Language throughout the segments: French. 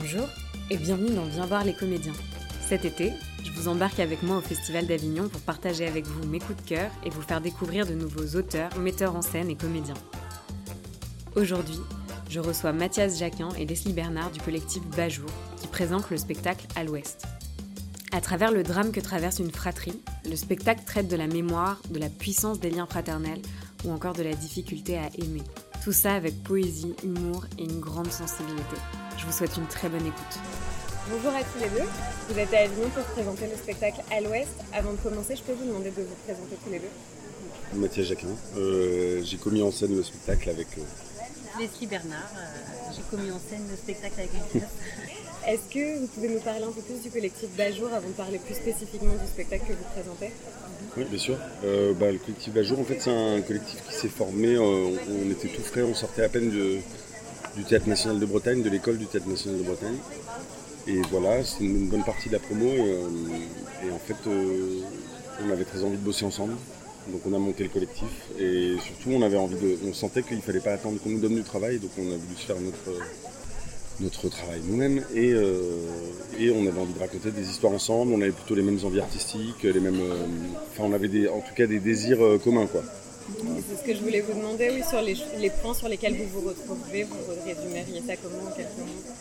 Bonjour et bienvenue dans Viens voir les comédiens. Cet été, je vous embarque avec moi au Festival d'Avignon pour partager avec vous mes coups de cœur et vous faire découvrir de nouveaux auteurs, metteurs en scène et comédiens. Aujourd'hui, je reçois Mathias Jacquin et Leslie Bernard du collectif Bajour qui présentent le spectacle à l'Ouest. À travers le drame que traverse une fratrie, le spectacle traite de la mémoire, de la puissance des liens fraternels ou encore de la difficulté à aimer. Tout ça avec poésie, humour et une grande sensibilité. Je vous souhaite une très bonne écoute. Bonjour à tous les deux. Vous êtes à Avignon pour présenter le spectacle à l'Ouest. Avant de commencer, je peux vous demander de vous présenter tous les deux Mathias Jacquin. Euh, j'ai commis en scène le spectacle avec. Euh... Leslie Bernard. Euh, j'ai commis en scène le spectacle avec Mathias. Est-ce que vous pouvez nous parler un peu plus du collectif Bajour avant de parler plus spécifiquement du spectacle que vous présentez Oui, bien sûr. Euh, bah, le collectif Bajour, en fait, c'est un collectif qui s'est formé. Euh, on était tout frais, on sortait à peine du Théâtre National de Bretagne, de l'école du Théâtre National de Bretagne. Et voilà, c'est une bonne partie de la promo. Et, euh, en fait, on avait très envie de bosser ensemble. Donc on a monté le collectif et surtout on avait envie de. On sentait qu'il fallait pas attendre qu'on nous donne du travail, donc on a voulu se faire notre, notre travail nous-mêmes et, euh, et, on avait envie de raconter des histoires ensemble. On avait plutôt les mêmes envies artistiques, les mêmes. euh, Enfin on avait des, en tout cas des désirs euh, communs quoi. C'est ce que je voulais vous demander, oui, sur les, les points sur lesquels vous vous retrouvez, vous résumeriez ça comment en quelques mots?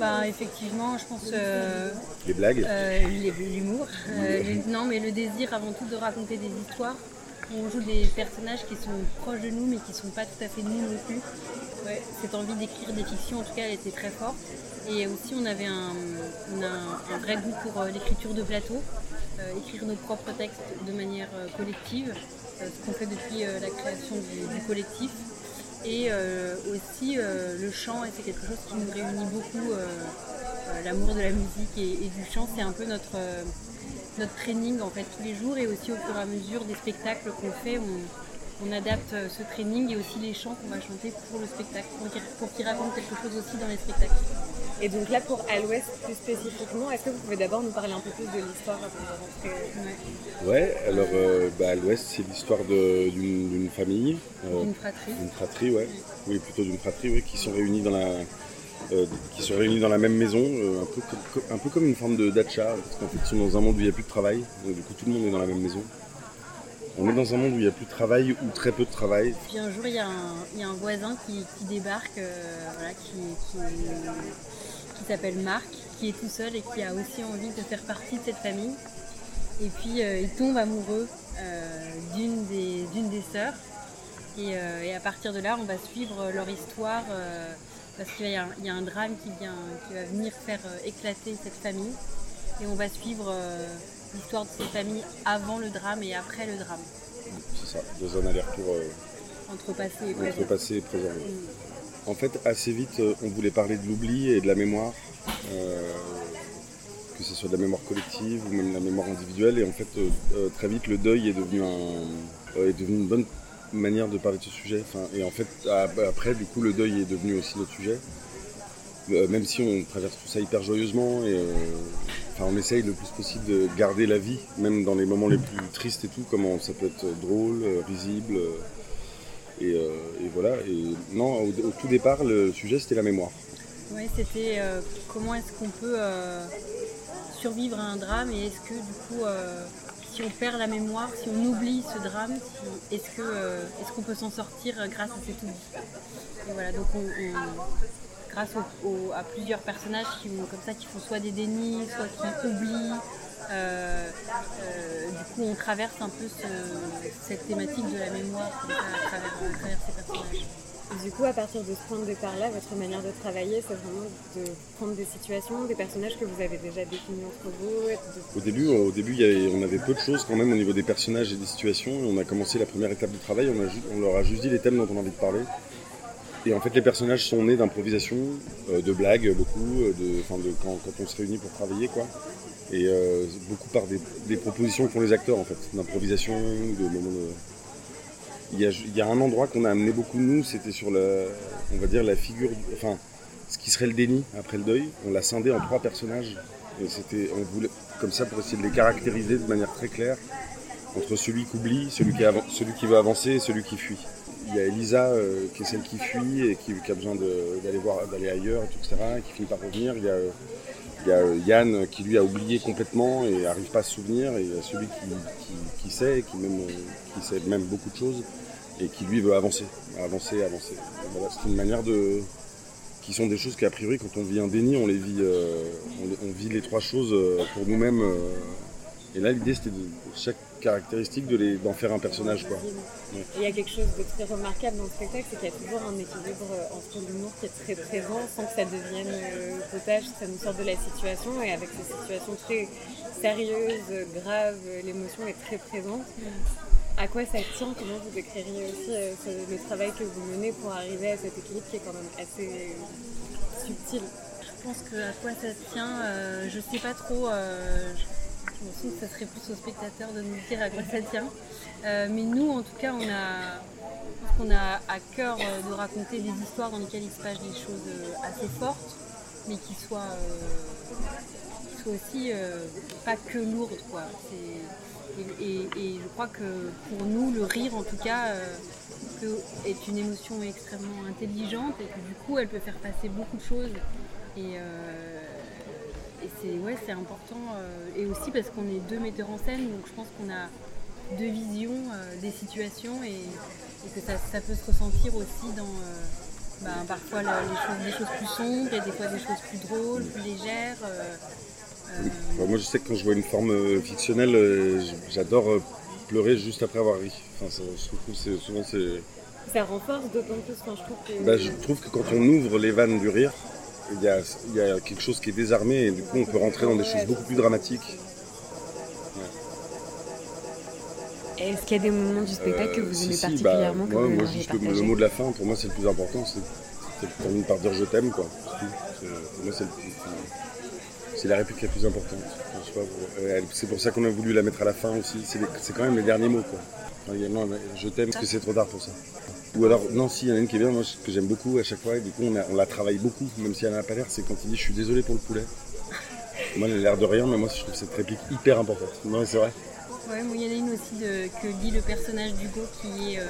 Bah effectivement, je pense euh, Les blagues. euh, l'humour. Euh, non, mais le désir avant tout de raconter des histoires. On joue des personnages qui sont proches de nous, mais qui sont pas tout à fait nous non plus. Ouais, cette envie d'écrire des fictions, en tout cas, elle était très forte. Et aussi, on avait un, on a un, un vrai goût pour euh, l'écriture de plateau, euh, écrire nos propres textes de manière euh, collective, euh, ce qu'on fait depuis euh, la création du, du collectif. Et aussi le chant, c'est quelque chose qui nous réunit beaucoup, l'amour de la musique et, et du chant, c'est un peu notre, notre training en fait tous les jours et aussi au fur et à mesure des spectacles qu'on fait, on, on adapte euh, ce training et aussi les chants qu'on va chanter pour le spectacle, pour qu'ils pour qu'ils racontent quelque chose aussi dans les spectacles. Et donc là, pour à l'Ouest plus spécifiquement, est-ce que vous pouvez d'abord nous parler un peu plus de l'histoire avant de rentrer? Ouais. Ouais, alors euh, bah, à l'ouest c'est l'histoire d'une d'une famille. euh, Une fratrie. D'une fratrie, ouais. Oui, plutôt d'une fratrie, ouais, qui sont réunis dans la, euh, qui sont réunis dans la même maison, euh, un, peu comme, une forme de dacha, parce qu'en fait, ils sont dans un monde où il n'y a plus de travail, donc du coup, tout le monde est dans la même maison. On est dans un monde où il n'y a plus de travail ou très peu de travail. Puis un jour, il y a un, voisin qui, débarque, euh, voilà, qui, s'appelle Marc, qui est tout seul et qui a aussi envie de faire partie de cette famille. Et puis il tombe amoureux d'une des, sœurs. Et, à partir de là, on va suivre leur histoire parce qu'il y, a un- il y a un drame qui, vient, qui va venir faire euh, éclater cette famille. Et on va suivre euh, l'histoire de cette famille avant le drame et après le drame, C'est ça, dans un aller-retour euh, entre passé et entre présent. passé et présent. En fait, assez vite, on voulait parler de l'oubli et de la mémoire, que ce soit de la mémoire collective ou même de la mémoire individuelle. Et en fait, euh, très vite, le deuil est devenu, un, euh, est devenu une bonne manière de parler de ce sujet. Et en fait, après, du coup, le deuil est devenu aussi notre sujet. Euh, même si on traverse tout ça hyper joyeusement et euh, enfin, on essaye le plus possible de garder la vie, même dans les moments les plus tristes et tout, comment ça peut être drôle, euh, risible. et, voilà. Et non, au, au tout départ, le sujet c'était la mémoire. Oui, c'était comment est-ce qu'on peut survivre à un drame et est-ce que du coup, si on perd la mémoire, si on oublie ce drame, euh, est-ce qu'on peut s'en sortir euh, grâce à cet oubli voilà, donc on, on- grâce à plusieurs personnages qui comme ça qui font soit des dénis, soit qui oublient. euh, du coup, on traverse un peu ce- cette thématique de la mémoire à travers ces personnages. Du coup, à partir de ce point de départ-là, votre manière de travailler, c'est vraiment de prendre des situations, des personnages que vous avez déjà définis entre vous. de- Au début, au début on avait peu de choses quand même au niveau des personnages et des situations. On a commencé la première étape du travail, on, leur a juste dit les thèmes dont on a envie de parler. Et en fait, les personnages sont nés d'improvisation, euh, de blagues, beaucoup, euh, quand, on se réunit pour travailler, quoi. Et euh, beaucoup par des, des propositions que font les acteurs, en fait, d'improvisation, de moments de. Il y, a, un endroit qu'on a amené beaucoup de nous, c'était sur la, on va dire la figure, enfin, ce qui serait le déni après le deuil. On l'a scindé en trois personnages. Et c'était, on voulait, comme ça, pour essayer de les caractériser de manière très claire entre celui qui oublie, celui qui, celui qui veut avancer et celui qui fuit. il y a Elisa euh, qui est celle qui fuit et qui, a besoin d'aller voir, d'aller ailleurs, etc. Et qui finit par revenir. Il y a, euh, il y a, euh, Yann qui lui a oublié complètement et n'arrive pas à se souvenir. Et il y a celui qui, qui- qui sait, qui, même, euh, qui sait même beaucoup de choses et qui lui veut avancer, avancer, avancer. C'est une manière de, qui sont des choses qu'a priori quand on vit un déni, on les vit, euh, on, vit les trois choses pour nous-mêmes. et là, l'idée c'était de chaque caractéristique de les, d'en faire un personnage, quoi. Et il y a quelque chose de très remarquable dans le spectacle, c'est qu'il y a toujours un équilibre euh, entre l'humour qui est très présent, sans que ça devienne euh, potage, que ça nous sorte de la situation, et avec ces situations très sérieuses, graves, l'émotion est très présente. À quoi ça tient? Comment vous décririez aussi euh, le travail que vous menez pour arriver à cet équilibre qui est quand même assez subtil? Je pense que à quoi ça tient, euh, je sais pas trop. euh, je je me souviens que ça serait plus au spectateur de nous dire à quoi ça tient. Euh, mais nous, en tout cas, on a, a à cœur euh, de raconter des histoires dans lesquelles il se passe des choses euh, assez fortes, mais qui soient, qui soient aussi pas que lourdes, quoi. Et, je crois que pour nous, le rire, en tout cas, est une émotion extrêmement intelligente et que du coup, elle peut faire passer beaucoup de choses. Et c'est ouais, c'est important. euh, et aussi parce qu'on est deux metteurs en scène, donc je pense qu'on a deux visions euh, des situations et, et que ça, ça peut se ressentir aussi dans euh, ben, parfois la- les choses, des choses plus sombres et des fois des choses plus drôles, plus légères. euh, euh, Enfin, moi, je sais que quand je vois une forme euh, fictionnelle, euh, j- j'adore euh, pleurer juste après avoir ri. Enfin, ça, je trouve que c'est souvent c'est. Ça renforce d'autant plus quand je trouve que. Bah, je trouve que quand on ouvre les vannes du rire, il y a, il y a quelque chose qui est désarmé et du coup on peut rentrer dans des choses beaucoup plus dramatiques. Est-ce qu'il y a des moments du spectacle que Euh, vous si, aimez si, particulièrement bah, moi, moi, juste le, le mot de la fin, pour moi c'est le plus important, c'est terminer par dire je t'aime quoi. Pour moi c'est c'est la réplique la plus importante. Euh, C'est pour ça qu'on a voulu la mettre à la fin aussi. C'est quand même les derniers mots quoi. Enfin, il y a- non, je t'aime parce que c'est trop tard pour ça. Ou alors, non, si, il y en a une qui est bien, moi, que j'aime beaucoup à chaque fois, et du coup, on, a- on la travaille beaucoup, même si elle n'a pas l'air, c'est quand il dit Je suis désolé pour le poulet. Moi, elle a l'air de rien, mais moi, je trouve cette réplique hyper importante. Non, c'est vrai. Ouais, moi, il y en a une aussi de- que dit le personnage d'Hugo qui est. euh,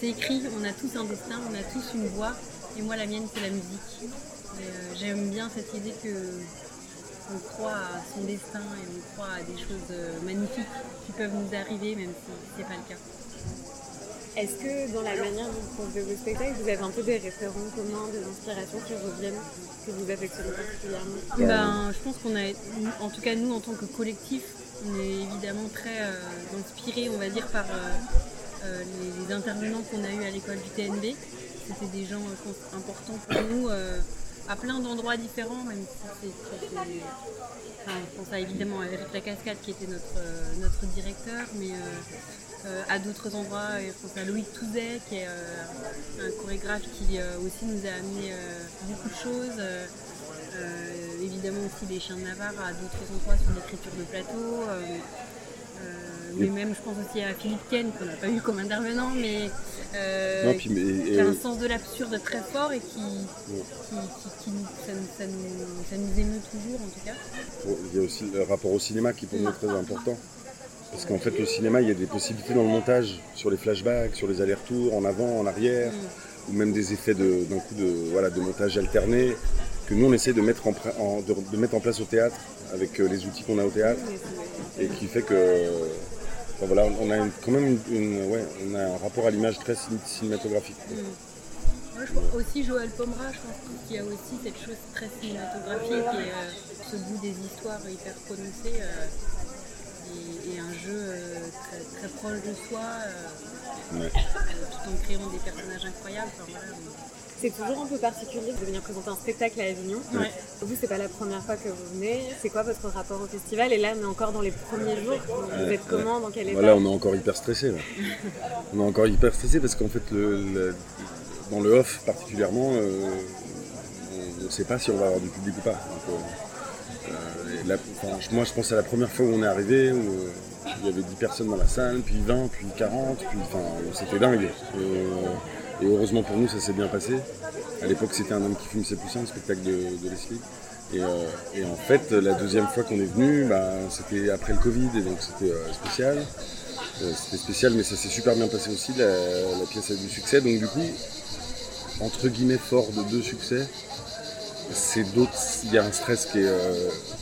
c'est écrit, on a tous un destin, on a tous une voix, et moi la mienne c'est la musique. Euh, J'aime bien cette idée que on croit à son destin et on croit à des choses euh, magnifiques qui peuvent nous arriver même si c'est pas le cas. Est-ce que dans la manière dont vous faites vos spectacles, vous avez un peu des référents communs, des inspirations qui reviennent, que vous affectionnez particulièrement? Ben, je pense qu'on a, en tout cas nous en tant que collectif, on est évidemment très euh, inspiré, on va dire, par euh, euh, les, les intervenants qu'on a eus à l'école du TNB. C'était des gens euh, importants pour nous euh, à plein d'endroits différents, même si c'est- enfin, je pense à, évidemment à Eric Lacascade qui était notre, euh, notre directeur, mais euh, euh, à d'autres endroits, je pense à Loïc Touzet qui est un chorégraphe qui aussi nous a amené beaucoup de choses. évidemment aussi les chiens de Navarre à d'autres endroits sur l'écriture de plateau. Euh, euh, mais même je pense aussi à Philippe Ken qu'on n'a pas eu comme intervenant, mais euh, Non, puis, mais- et- qui a un sens de l'absurde très fort et qui, qui, qui- qui nous- ça, nous, ça nous- ça nous émeut toujours en tout cas. Il y a aussi le rapport au cinéma qui pour nous est très important. Parce qu'en fait, au cinéma, il y a des possibilités dans le montage, sur les flashbacks, sur les allers-retours, en avant, en arrière, ou même des effets de- d'un coup de, voilà, de montage alterné, que nous, on essaie de mettre en, pra- en- de, de mettre en place au théâtre, avec euh, les outils qu'on a au théâtre, et qui fait que voilà, on a quand même une, ouais, on a un rapport à l'image très cin- cinématographique. Moi, je pense aussi Joël Pomera, je pense qu'il y a aussi cette chose très cinématographique et euh, ce goût des histoires hyper prononcé euh, et, un jeu euh, proche de soi, euh, Ouais. tout en créant des personnages incroyables. Enfin, voilà, on- C'est toujours un peu particulier de venir présenter un spectacle à Avignon. Ouais. Vous, c'est pas la première fois que vous venez. C'est quoi votre rapport au festival? Et là, on est encore dans les premiers jours. Vous Ouais, êtes comment? Dans quel état? Voilà, on est encore hyper stressé. Là. on est encore hyper stressé parce qu'en fait, le, le- dans le off particulièrement, euh, on ne sait pas si on va avoir du public ou pas. Donc, euh, enfin, moi, je pense à la première fois où on est arrivé, où il y avait 10 personnes dans la salle, puis 20, puis 40, puis enfin, c'était dingue. Et, euh, et heureusement pour nous, ça s'est bien passé. À l'époque, c'était un homme qui fume ses poussins, le spectacle de, de Leslie. Et, euh, en fait, la deuxième fois qu'on est venu, bah, c'était après le Covid, et donc c'était euh, spécial. c'était spécial, mais ça s'est super bien passé aussi. La, pièce a du succès. Donc, du coup, entre guillemets, fort de deux succès, c'est d'autres. Il y a un stress qui est.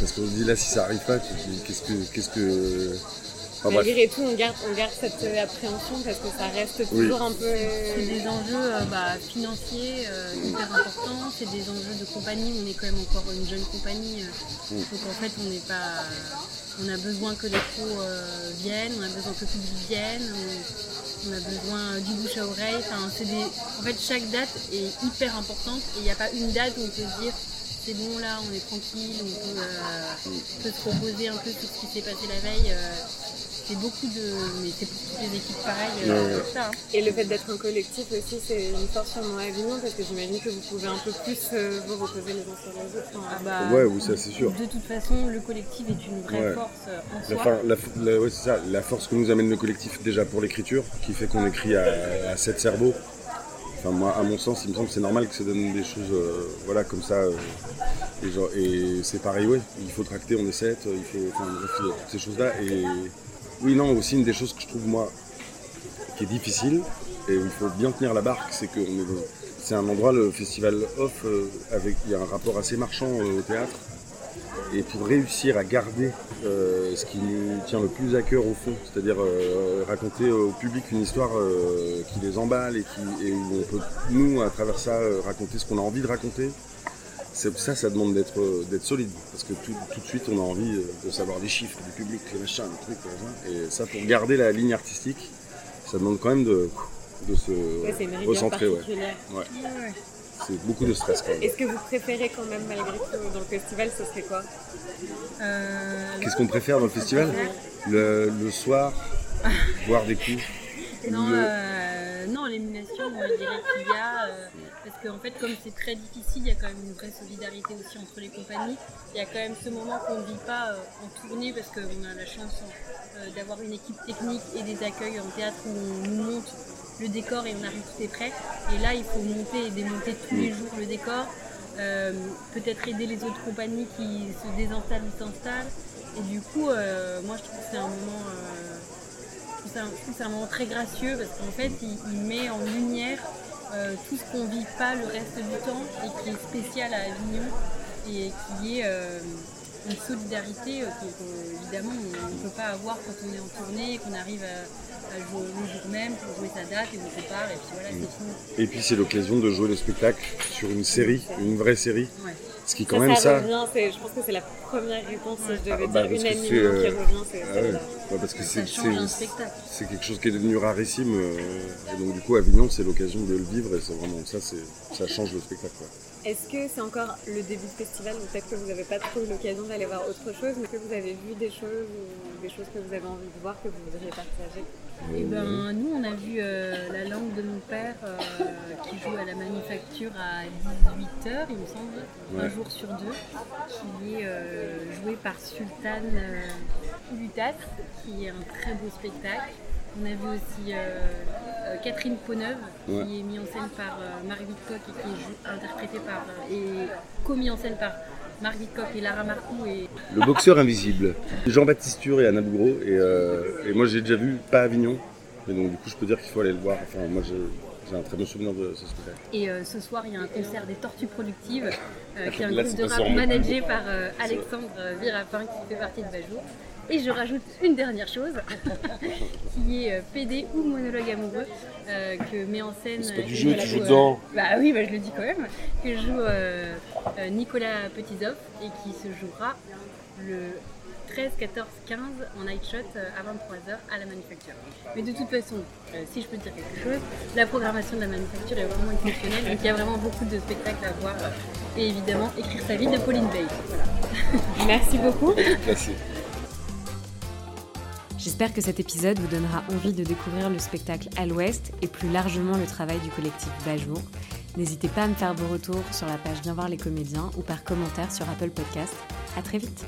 parce qu'on se dit là, si ça arrive pas. Qu'est-ce que... Bref. Malgré tout, on garde, on garde cette euh, appréhension parce que ça reste toujours un peu. C'est des enjeux euh, bah, financiers euh, hyper importants, c'est des enjeux de compagnie, on est quand même encore une jeune compagnie, euh, donc en fait on n'est pas... On a besoin que les pros euh, viennent, on a besoin que le public vienne, on, on a besoin du bouche à oreille, enfin, c'est des... En fait chaque date est hyper importante et il n'y a pas une date où on peut se dire c'est bon là, on est tranquille, on peut, euh, on peut se reposer un peu sur ce qui s'est passé la veille. euh, c'est beaucoup de... Mais c'est pour toutes les équipes pareilles, euh, ça. hein. Et le fait d'être un collectif aussi, c'est une force sur mon Avignon parce que j'imagine que vous pouvez un peu plus euh, vous reposer les uns sur les autres. Enfin, Ah bah, Ouais, oui, ça, c'est sûr. De toute façon, le collectif est une vraie Ouais. force euh, en La, soi. fin- la- la- ouais, c'est ça, la force que nous amène le collectif déjà pour l'écriture, qui fait qu'on écrit à, à sept cerveaux. Enfin, moi, à mon sens, il me semble que c'est normal que ça donne des choses euh, voilà, comme ça. euh, et genre- et c'est pareil, ouais, il faut tracter, on est sept, il faut. Enfin, bref, toutes ces choses-là. Et oui, non, aussi une des choses que je trouve, moi, qui est difficile, et où il faut bien tenir la barque, c'est que c'est un endroit, le festival off, euh, avec, il y a un rapport assez marchand euh, au théâtre. Et pour réussir à garder euh, ce qui nous tient le plus à cœur au fond, c'est-à-dire raconter au public une histoire qui les emballe et, qui, et où on peut, nous, à travers ça, raconter ce qu'on a envie de raconter, ça, ça demande d'être euh, d'être solide. Parce que tout, tout de suite, on a envie euh, de savoir les chiffres du public, les machins, les trucs. Et ça, pour garder la ligne artistique, ça demande quand même de, de se ouais, recentrer. Ouais. Ouais. C'est beaucoup de stress quand même. Est-ce que vous préférez quand même, malgré tout, dans le festival, ce serait quoi? Euh, Qu'est-ce qu'on préfère dans le festival? Le, le soir, boire des coups. Non, le- euh, non, l'émulation, moi, je dirais qu'il y a. euh, parce qu'en fait, comme c'est très difficile, il y a quand même une vraie solidarité aussi entre les compagnies. Il y a quand même ce moment qu'on ne vit pas euh, en tournée parce qu'on a la chance euh, d'avoir une équipe technique et des accueils en théâtre où on nous monte le décor et on arrive tout est prêt. Et là, il faut monter et démonter tous les jours le décor. Euh, peut-être aider les autres compagnies qui se désinstallent ou s'installent. Et du coup, euh, moi je trouve que c'est un moment, je trouve que c'est un- c'est moment très gracieux parce qu'en fait, il, il met en lumière euh, tout ce qu'on vit pas le reste du temps et qui est spécial à Avignon et qui est euh, une solidarité euh, qu'on- qu'on- évidemment on ne peut pas avoir quand on est en tournée et qu'on arrive à, à jouer le jour même pour jouer sa date et on se part et puis voilà, c'est fini. Et puis c'est l'occasion de jouer le spectacle sur une série, une vraie série. Ouais. Ce qui Ça, quand même ça ça. revient, c'est- je pense que c'est la première réponse, si je devais Ah, bah, dire parce que unanimement c'est, euh, qui revient, c'est Ah ouais. parce que Ça c'est change un c'est- spectacle. c'est quelque chose qui est devenu rarissime. euh, et donc du coup Avignon c'est l'occasion de le vivre et c'est vraiment ça, c'est ça change le spectacle. quoi. Est-ce que c'est encore le début de festival ou peut-être que vous n'avez pas trop eu l'occasion d'aller voir autre chose, mais que vous avez vu des choses ou des choses que vous avez envie de voir que vous voudriez partager? Eh ben, nous, on a vu euh, la langue de mon père euh, qui joue à la manufacture à 18h, il me semble, un jour sur deux, qui est euh, joué par Sultan euh, Ulutas, qui est un très beau spectacle. On a vu aussi Catherine Poneuve, Ouais. qui est mise en scène par Marguerite Coq et qui est interprétée par et commis en scène par Marguerite Coq et Lara Marcoux et Le boxeur invisible. Jean-Baptiste Ture et Anna Bougro. Et, euh, et moi j'ai déjà vu pas Avignon. Et donc du coup je peux dire qu'il faut aller le voir. Enfin moi j'ai un très bon souvenir de ce spectacle. Et euh, ce soir, il y a un concert des Tortues Productives, euh, qui est un Là, groupe de rap managé par euh, Alexandre euh, Virapin, qui fait partie de Bajour. Et je rajoute une dernière chose, qui est euh, PD ou monologue amoureux, euh, que met en scène. C'est pas du euh, jeu, tu joue, joues dedans. Bah oui, bah, je le dis quand même. Que joue euh, Nicolas Petizoff et qui se jouera le 13, 14, 15 en night shot à 23h à la manufacture. Mais de toute façon, euh, si je peux dire quelque chose, la programmation de la manufacture est vraiment exceptionnelle. Donc il y a vraiment beaucoup de spectacles à voir. Et évidemment, écrire sa vie de Pauline Bay. Voilà. Merci beaucoup. Merci. J'espère que cet épisode vous donnera envie de découvrir le spectacle à l'Ouest et plus largement le travail du collectif Bajour. N'hésitez pas à me faire vos retours sur la page Viens voir les comédiens ou par commentaire sur Apple Podcast. À très vite